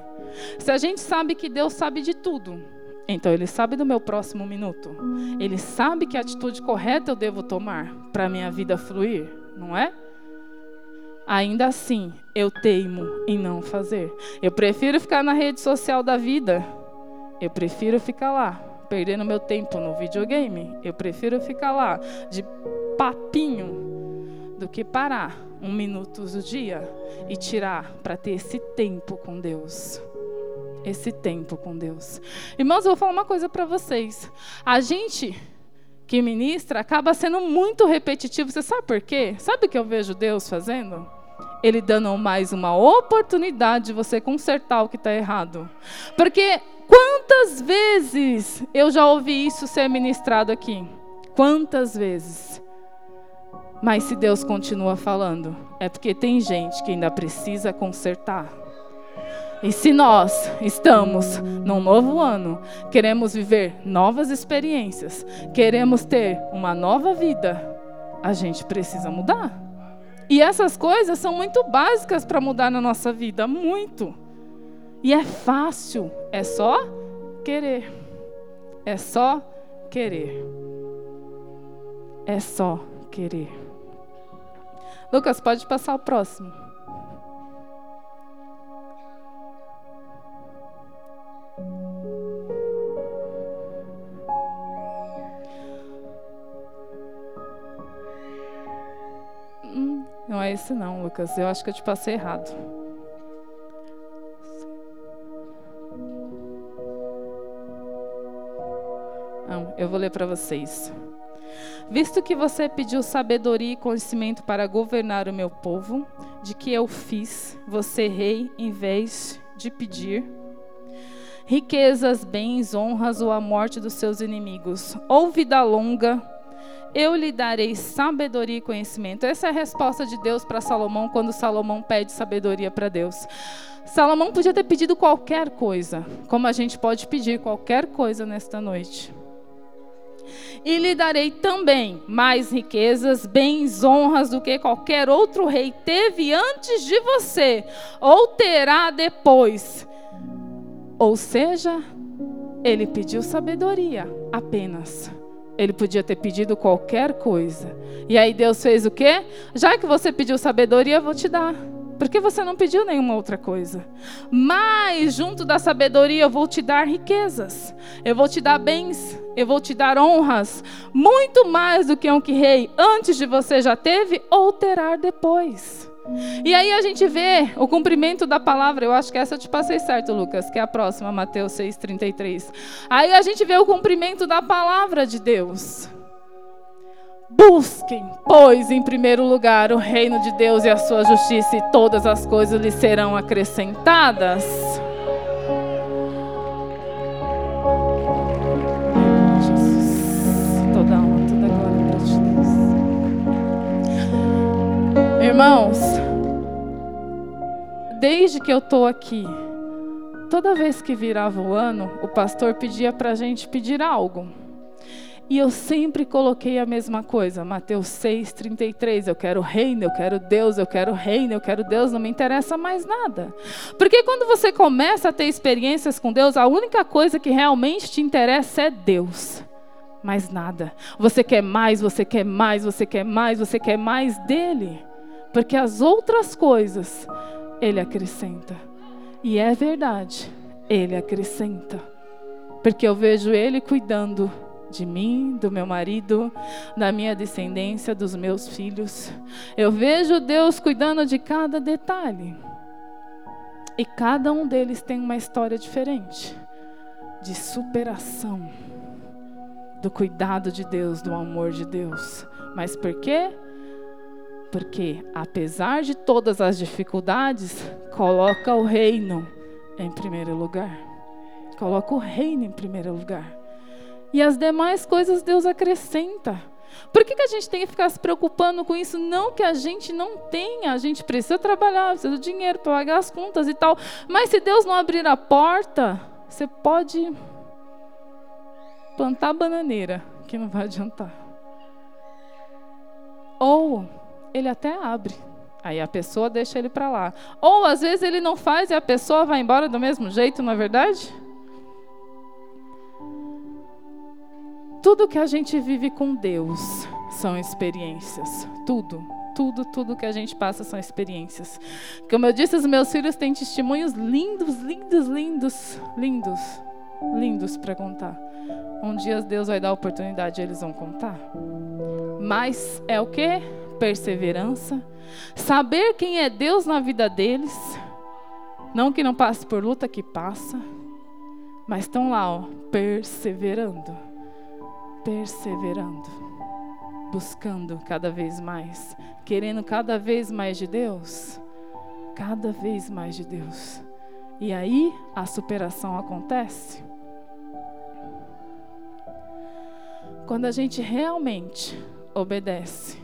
Se a gente sabe que Deus sabe de tudo, então ele sabe do meu próximo minuto. Ele sabe que atitude correta eu devo tomar para minha vida fluir, não é? Ainda assim, eu teimo em não fazer. Eu prefiro ficar na rede social da vida. Eu prefiro ficar lá, perdendo meu tempo no videogame. Eu prefiro ficar lá de papinho do que parar um minuto do dia e tirar para ter esse tempo com Deus esse tempo com Deus. Irmãos, eu vou falar uma coisa para vocês. A gente que ministra acaba sendo muito repetitivo. Você sabe por quê? Sabe o que eu vejo Deus fazendo? Ele dando mais uma oportunidade de você consertar o que está errado. Porque quantas vezes eu já ouvi isso ser ministrado aqui? Quantas vezes? Mas se Deus continua falando, é porque tem gente que ainda precisa consertar. E se nós estamos num novo ano, queremos viver novas experiências, queremos ter uma nova vida, a gente precisa mudar. E essas coisas são muito básicas para mudar na nossa vida, muito. E é fácil, é só querer. É só querer. É só querer. Lucas, pode passar o próximo. Não é esse não, Lucas. Eu acho que eu te passei errado. Não, eu vou ler para vocês. Visto que você pediu sabedoria e conhecimento para governar o meu povo, de que eu fiz você rei em vez de pedir riquezas, bens, honras ou a morte dos seus inimigos, ou vida longa, eu lhe darei sabedoria e conhecimento. Essa é a resposta de Deus para Salomão quando Salomão pede sabedoria para Deus. Salomão podia ter pedido qualquer coisa, como a gente pode pedir qualquer coisa nesta noite. E lhe darei também mais riquezas, bens, honras do que qualquer outro rei teve antes de você, ou terá depois. Ou seja, ele pediu sabedoria apenas. Ele podia ter pedido qualquer coisa. E aí Deus fez o quê? Já que você pediu sabedoria, eu vou te dar. Porque você não pediu nenhuma outra coisa. Mas, junto da sabedoria, eu vou te dar riquezas. Eu vou te dar bens. Eu vou te dar honras. Muito mais do que um que rei antes de você já teve ou terá depois. E aí a gente vê o cumprimento da palavra. Eu acho que essa eu te passei certo, Lucas, que é a próxima, Mateus 6,33. Aí a gente vê o cumprimento da palavra de Deus. Busquem, pois, em primeiro lugar o reino de Deus e a sua justiça, e todas as coisas lhe serão acrescentadas. Irmãos, desde que eu estou aqui, toda vez que virava o ano, o pastor pedia para a gente pedir algo. E eu sempre coloquei a mesma coisa, Mateus 6,33. Eu quero reino, eu quero Deus, eu quero reino, eu quero Deus, não me interessa mais nada. Porque quando você começa a ter experiências com Deus, a única coisa que realmente te interessa é Deus. Mais nada. Você quer mais, você quer mais, você quer mais, você quer mais dele. Porque as outras coisas, ele acrescenta. E é verdade, ele acrescenta. Porque eu vejo ele cuidando de mim, do meu marido, da minha descendência, dos meus filhos. Eu vejo Deus cuidando de cada detalhe. E cada um deles tem uma história diferente de superação, do cuidado de Deus, do amor de Deus. Mas por quê? Porque, apesar de todas as dificuldades, coloca o reino em primeiro lugar. Coloca o reino em primeiro lugar. E as demais coisas Deus acrescenta. Por que, que a gente tem que ficar se preocupando com isso? Não que a gente não tenha, a gente precisa trabalhar, precisa de dinheiro para pagar as contas e tal. Mas se Deus não abrir a porta, você pode plantar bananeira, que não vai adiantar. Ou ele até abre, aí a pessoa deixa ele para lá. Ou às vezes ele não faz e a pessoa vai embora do mesmo jeito, não é verdade? Tudo que a gente vive com Deus são experiências. Tudo, tudo, tudo que a gente passa são experiências. Como eu disse, os meus filhos têm testemunhos lindos, lindos, lindos, lindos, lindos para contar. Um dia Deus vai dar a oportunidade, eles vão contar. Mas é o que? Perseverança. Saber quem é Deus na vida deles. Não que não passe por luta, que passa. Mas estão lá, ó, perseverando perseverando, buscando cada vez mais, querendo cada vez mais de Deus, cada vez mais de Deus. E aí a superação acontece. Quando a gente realmente obedece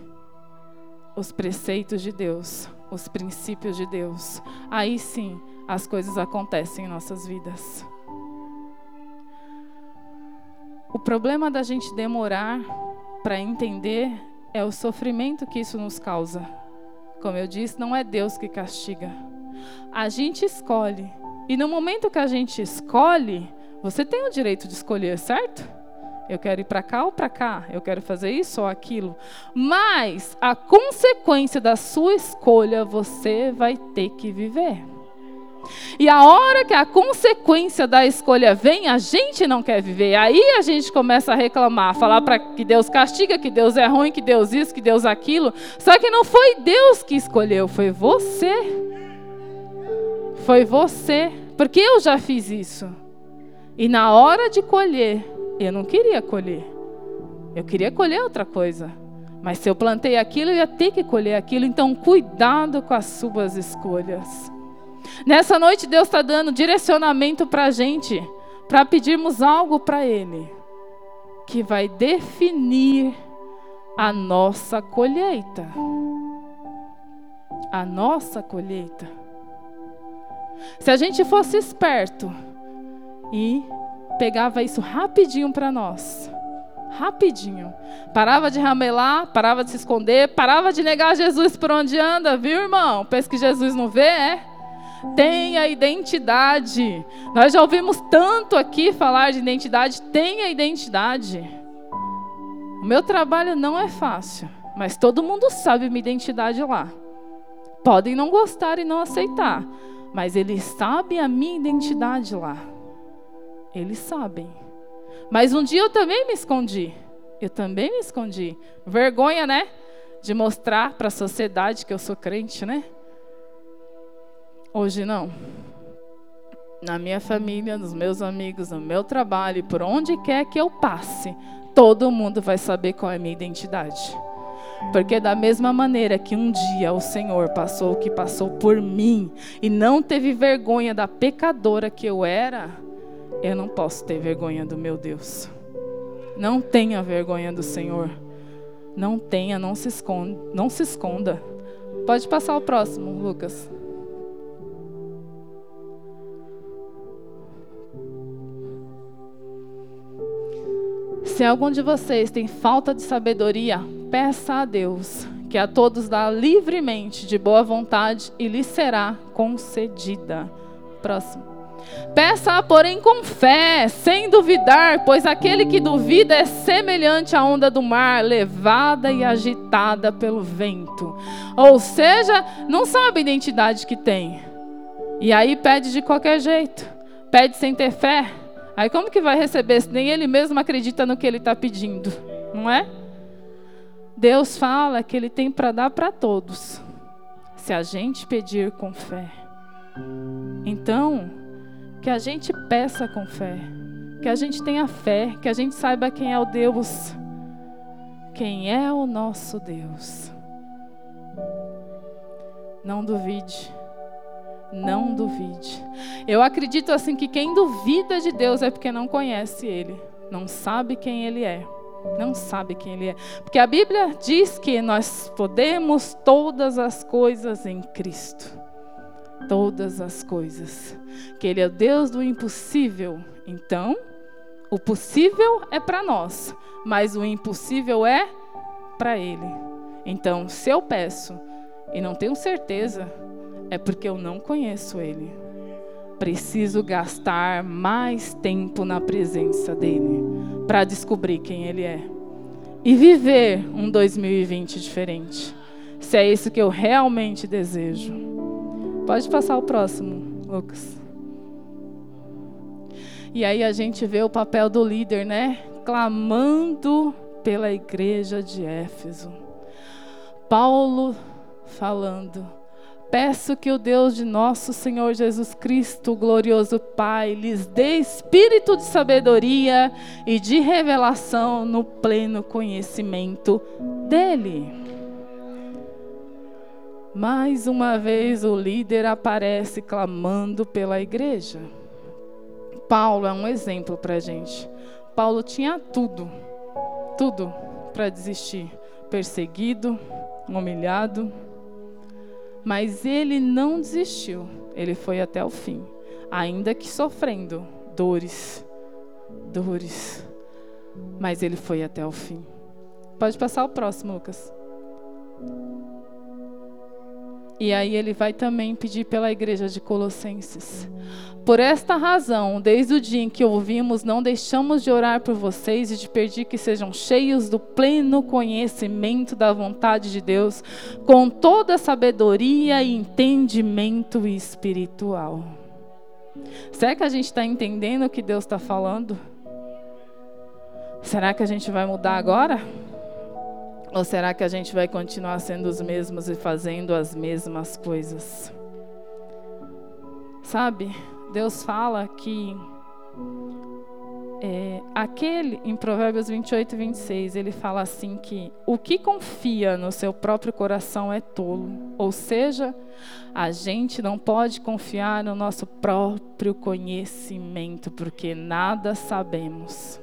os preceitos de Deus, os princípios de Deus, aí sim as coisas acontecem em nossas vidas. O problema da gente demorar para entender é o sofrimento que isso nos causa. Como eu disse, não é Deus que castiga. A gente escolhe. E no momento que a gente escolhe, você tem o direito de escolher, certo? Eu quero ir para cá ou para cá, eu quero fazer isso ou aquilo. Mas a consequência da sua escolha você vai ter que viver. E a hora que a consequência da escolha vem, a gente não quer viver. Aí a gente começa a reclamar, falar para que Deus castiga, que Deus é ruim, que Deus isso, que Deus aquilo. Só que não foi Deus que escolheu, foi você. Foi você, porque eu já fiz isso. E na hora de colher, eu não queria colher. Eu queria colher outra coisa. Mas se eu plantei aquilo, eu ia ter que colher aquilo. Então, cuidado com as suas escolhas. Nessa noite, Deus está dando direcionamento para a gente, para pedirmos algo para Ele, que vai definir a nossa colheita. A nossa colheita. Se a gente fosse esperto e pegava isso rapidinho para nós, rapidinho, parava de ramelar, parava de se esconder, parava de negar Jesus por onde anda, viu, irmão? Pensa que Jesus não vê, é? Tenha identidade. Nós já ouvimos tanto aqui falar de identidade. Tenha identidade. O meu trabalho não é fácil, mas todo mundo sabe minha identidade lá. Podem não gostar e não aceitar, mas eles sabem a minha identidade lá. Eles sabem. Mas um dia eu também me escondi. Eu também me escondi. Vergonha, né? De mostrar para a sociedade que eu sou crente, né? Hoje não. Na minha família, nos meus amigos, no meu trabalho, por onde quer que eu passe, todo mundo vai saber qual é a minha identidade. Porque da mesma maneira que um dia o Senhor passou o que passou por mim e não teve vergonha da pecadora que eu era, eu não posso ter vergonha do meu Deus. Não tenha vergonha do Senhor. Não tenha, não se esconda, não se esconda. Pode passar o próximo, Lucas. Se algum de vocês tem falta de sabedoria, peça a Deus, que a todos dá livremente, de boa vontade, e lhe será concedida. Próximo. Peça, porém, com fé, sem duvidar, pois aquele que duvida é semelhante à onda do mar, levada e agitada pelo vento. Ou seja, não sabe a identidade que tem. E aí pede de qualquer jeito, pede sem ter fé. Aí como que vai receber se nem ele mesmo acredita no que ele está pedindo? Não é? Deus fala que ele tem para dar para todos, se a gente pedir com fé. Então, que a gente peça com fé, que a gente tenha fé, que a gente saiba quem é o Deus, quem é o nosso Deus. Não duvide. Não duvide. Eu acredito assim que quem duvida de Deus é porque não conhece Ele, não sabe quem Ele é. Não sabe quem Ele é. Porque a Bíblia diz que nós podemos todas as coisas em Cristo. Todas as coisas. Que Ele é o Deus do impossível. Então, o possível é para nós, mas o impossível é para Ele. Então, se eu peço e não tenho certeza, é porque eu não conheço Ele. Preciso gastar mais tempo na presença dEle para descobrir quem Ele é e viver um 2020 diferente. Se é isso que eu realmente desejo. Pode passar o próximo, Lucas. E aí a gente vê o papel do líder, né? Clamando pela igreja de Éfeso. Paulo falando Peço que o Deus de nosso Senhor Jesus Cristo, glorioso Pai, lhes dê espírito de sabedoria e de revelação no pleno conhecimento dEle. Mais uma vez o líder aparece clamando pela igreja. Paulo é um exemplo para a gente. Paulo tinha tudo, tudo para desistir: perseguido, humilhado mas ele não desistiu. Ele foi até o fim, ainda que sofrendo dores, dores, mas ele foi até o fim. Pode passar o próximo, Lucas. E aí ele vai também pedir pela igreja de Colossenses. Por esta razão, desde o dia em que ouvimos, não deixamos de orar por vocês e de pedir que sejam cheios do pleno conhecimento da vontade de Deus, com toda sabedoria e entendimento espiritual. Será que a gente está entendendo o que Deus está falando? Será que a gente vai mudar agora? Ou será que a gente vai continuar sendo os mesmos e fazendo as mesmas coisas? Sabe, Deus fala que é, aquele, em Provérbios 28 e 26, ele fala assim que o que confia no seu próprio coração é tolo. Ou seja, a gente não pode confiar no nosso próprio conhecimento, porque nada sabemos.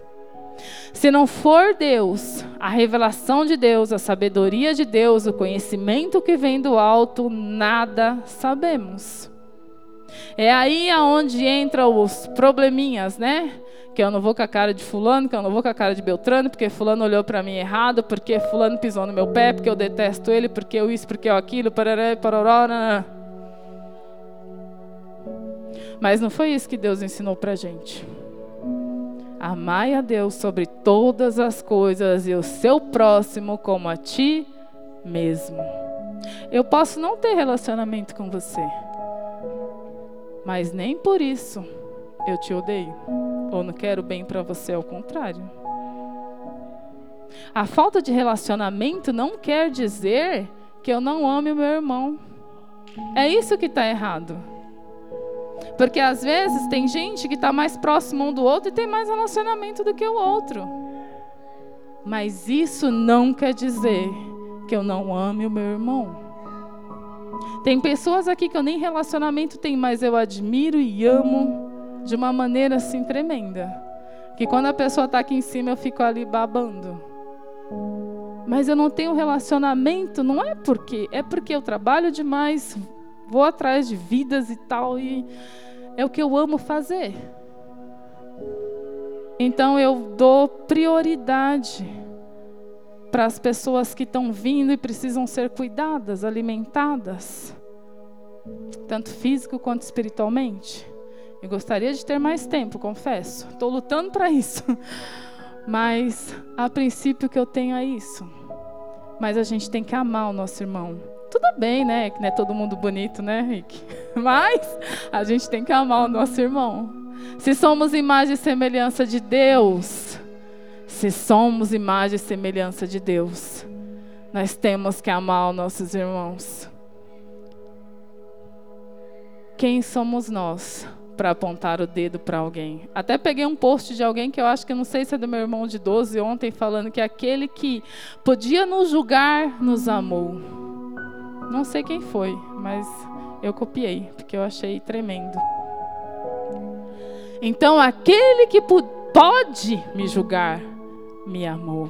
Se não for Deus, a revelação de Deus, a sabedoria de Deus, o conhecimento que vem do alto, nada sabemos. É aí aonde entram os probleminhas, né? Que eu não vou com a cara de fulano, que eu não vou com a cara de Beltrano, porque fulano olhou para mim errado, porque fulano pisou no meu pé, porque eu detesto ele, porque eu isso, porque eu aquilo, parará, parará. Mas não foi isso que Deus ensinou para gente. Amai a Deus sobre todas as coisas e o seu próximo como a ti mesmo. Eu posso não ter relacionamento com você, mas nem por isso eu te odeio ou não quero bem para você, ao contrário. A falta de relacionamento não quer dizer que eu não ame o meu irmão. É isso que está errado. Porque às vezes tem gente que está mais próximo um do outro e tem mais relacionamento do que o outro. Mas isso não quer dizer que eu não ame o meu irmão. Tem pessoas aqui que eu nem relacionamento tenho, mas eu admiro e amo de uma maneira assim tremenda. Que quando a pessoa está aqui em cima eu fico ali babando. Mas eu não tenho relacionamento, não é porque, é porque eu trabalho demais, vou atrás de vidas e tal, e é o que eu amo fazer. Então eu dou prioridade para as pessoas que estão vindo e precisam ser cuidadas, alimentadas, tanto físico quanto espiritualmente. Eu gostaria de ter mais tempo, confesso. Estou lutando para isso. Mas a princípio que eu tenho é isso. Mas a gente tem que amar o nosso irmão tudo bem, né? Que não é todo mundo bonito, né, Rick? Mas a gente tem que amar o nosso irmão. Se somos imagem e semelhança de Deus, se somos imagem e semelhança de Deus, nós temos que amar os nossos irmãos. Quem somos nós para apontar o dedo para alguém? Até peguei um post de alguém que eu acho que não sei se é do meu irmão de 12 ontem, falando que aquele que podia nos julgar nos amou. Não sei quem foi, mas eu copiei, porque eu achei tremendo. Então, aquele que pode me julgar, me amou.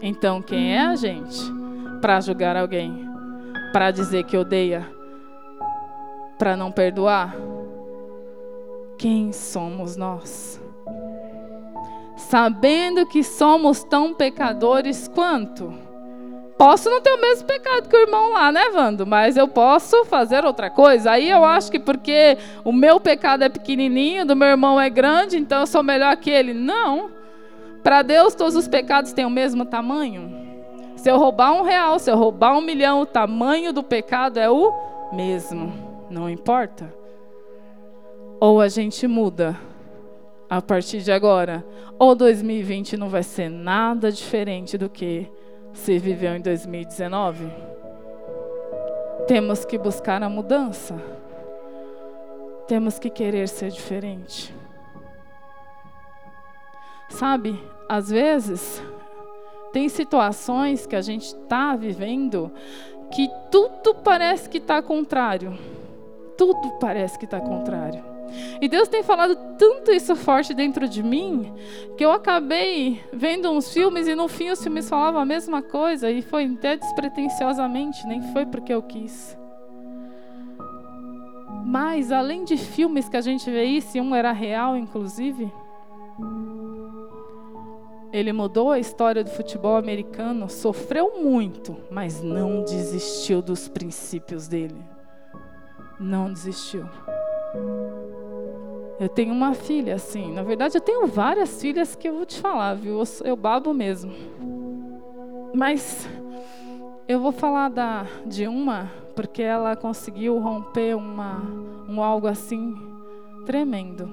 Então, quem é a gente para julgar alguém? Para dizer que odeia? Para não perdoar? Quem somos nós? Sabendo que somos tão pecadores quanto? Posso não ter o mesmo pecado que o irmão lá, né, Vando? Mas eu posso fazer outra coisa. Aí eu acho que porque o meu pecado é pequenininho, do meu irmão é grande, então eu sou melhor que ele. Não. Para Deus, todos os pecados têm o mesmo tamanho. Se eu roubar um real, se eu roubar um milhão, o tamanho do pecado é o mesmo. Não importa. Ou a gente muda a partir de agora, ou 2020 não vai ser nada diferente do que se viveu em 2019. Temos que buscar a mudança. Temos que querer ser diferente. Sabe, às vezes, tem situações que a gente está vivendo que tudo parece que está contrário. Tudo parece que está contrário. E Deus tem falado tanto isso forte dentro de mim que eu acabei vendo uns filmes e no fim os filmes falavam a mesma coisa e foi até despretensiosamente, nem foi porque eu quis. Mas, além de filmes que a gente vê isso, e um era real, inclusive, ele mudou a história do futebol americano, sofreu muito, mas não desistiu dos princípios dele. Não desistiu. Eu tenho uma filha assim. Na verdade, eu tenho várias filhas que eu vou te falar, viu? Eu, babo mesmo. Mas eu vou falar da, de uma porque ela conseguiu romper uma, um algo assim tremendo.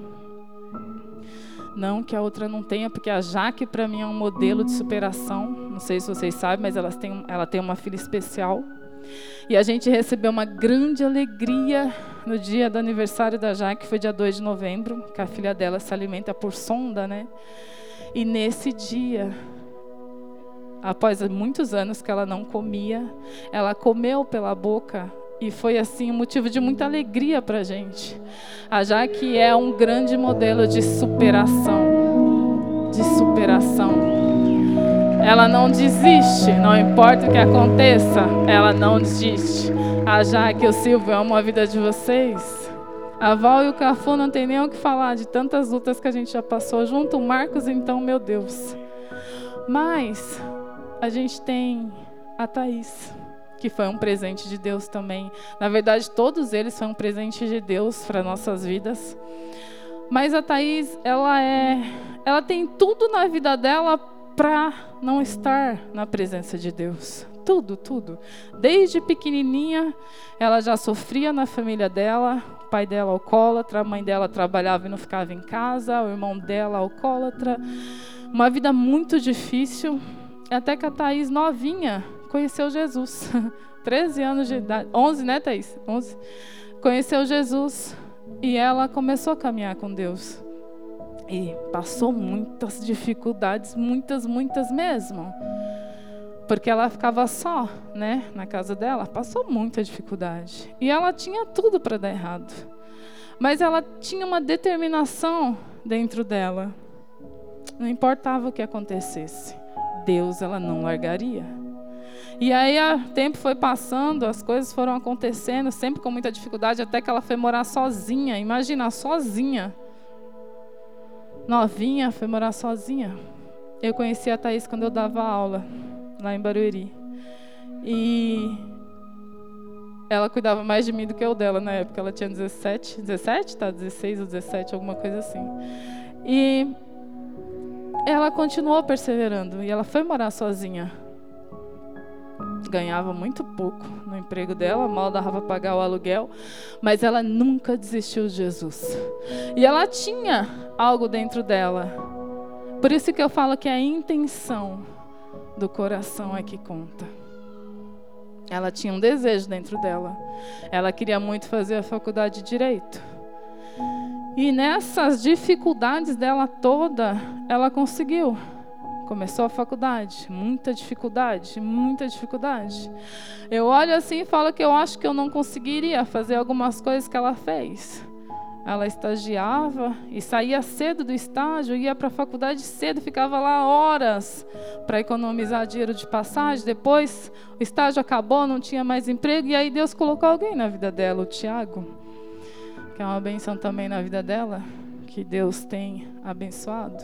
Não que a outra não tenha, porque a Jaque para mim é um modelo de superação. Não sei se vocês sabem, mas ela tem, ela tem uma filha especial. E a gente recebeu uma grande alegria no dia do aniversário da Jaque, que foi dia 2 de novembro, que a filha dela se alimenta por sonda, né? E nesse dia, após muitos anos que ela não comia, ela comeu pela boca e foi assim um motivo de muita alegria para a gente. A Jaque é um grande modelo de superação, de superação. Ela não desiste, não importa o que aconteça, ela não desiste. A Jaque e o Silvio amam a vida de vocês. A Val e o Cafu não tem nem o que falar de tantas lutas que a gente já passou junto. O Marcos, então, meu Deus. Mas a gente tem a Thaís que foi um presente de Deus também. Na verdade, todos eles foram um presente de Deus para nossas vidas. Mas a Thaís, ela é, ela tem tudo na vida dela para não estar na presença de Deus. Tudo, tudo. Desde pequenininha, ela já sofria na família dela. O pai dela alcoólatra, a mãe dela trabalhava e não ficava em casa, o irmão dela alcoólatra. Uma vida muito difícil. Até que a Thaís, novinha, conheceu Jesus. 13 anos de idade. 11, né, Thaís? 11. Conheceu Jesus e ela começou a caminhar com Deus. E passou muitas dificuldades, muitas, muitas mesmo. Porque ela ficava só, né, na casa dela, passou muita dificuldade. E ela tinha tudo para dar errado. Mas ela tinha uma determinação dentro dela. Não importava o que acontecesse, Deus ela não largaria. E aí o tempo foi passando, as coisas foram acontecendo, sempre com muita dificuldade, até que ela foi morar sozinha. Imagina, sozinha. Novinha, foi morar sozinha. Eu conheci a Thaís quando eu dava aula, lá em Barueri. E ela cuidava mais de mim do que eu dela na época. Ela tinha 17, 17, tá? 16 ou 17, alguma coisa assim. E ela continuou perseverando e ela foi morar sozinha ganhava muito pouco no emprego dela, mal dava para pagar o aluguel, mas ela nunca desistiu de Jesus. E ela tinha algo dentro dela. Por isso que eu falo que a intenção do coração é que conta. Ela tinha um desejo dentro dela. Ela queria muito fazer a faculdade de direito. E nessas dificuldades dela toda, ela conseguiu. Começou a faculdade, muita dificuldade, muita dificuldade. Eu olho assim e falo que eu acho que eu não conseguiria fazer algumas coisas que ela fez. Ela estagiava e saía cedo do estágio, ia para a faculdade cedo, ficava lá horas para economizar dinheiro de passagem. Depois o estágio acabou, não tinha mais emprego, e aí Deus colocou alguém na vida dela, o Tiago, que é uma benção também na vida dela, que Deus tem abençoado.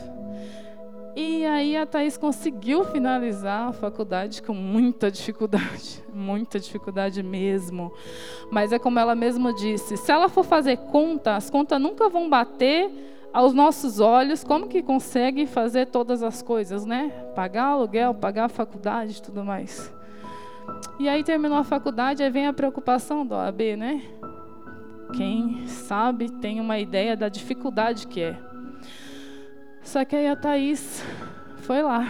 E aí a Thaís conseguiu finalizar a faculdade com muita dificuldade, muita dificuldade mesmo. Mas é como ela mesma disse, se ela for fazer conta, as contas nunca vão bater aos nossos olhos, como que consegue fazer todas as coisas, né? Pagar aluguel, pagar a faculdade, tudo mais. E aí terminou a faculdade, aí vem a preocupação do OAB, né? Quem sabe tem uma ideia da dificuldade que é. Só que aí a Thaís foi lá.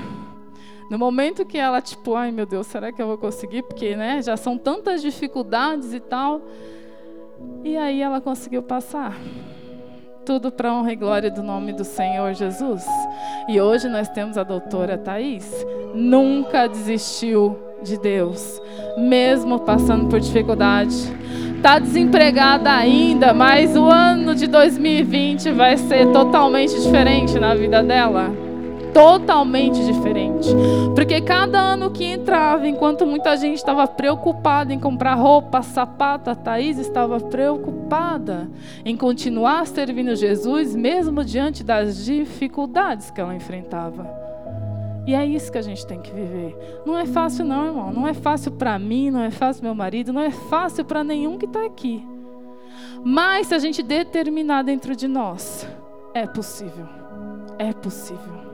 No momento que ela, tipo, ai meu Deus, será que eu vou conseguir? Porque, né, já são tantas dificuldades e tal. E aí ela conseguiu passar. Tudo para honra e glória do nome do Senhor Jesus. E hoje nós temos a doutora Thaís. Nunca desistiu de Deus, mesmo passando por dificuldade está desempregada ainda, mas o ano de 2020 vai ser totalmente diferente na vida dela. Totalmente diferente. Porque cada ano que entrava, enquanto muita gente estava preocupada em comprar roupa, sapato, a Thaís estava preocupada em continuar servindo Jesus, mesmo diante das dificuldades que ela enfrentava. E é isso que a gente tem que viver. Não é fácil, não, irmão. Não é fácil para mim, não é fácil meu marido, não é fácil para nenhum que está aqui. Mas se a gente determinar dentro de nós, é possível. É possível.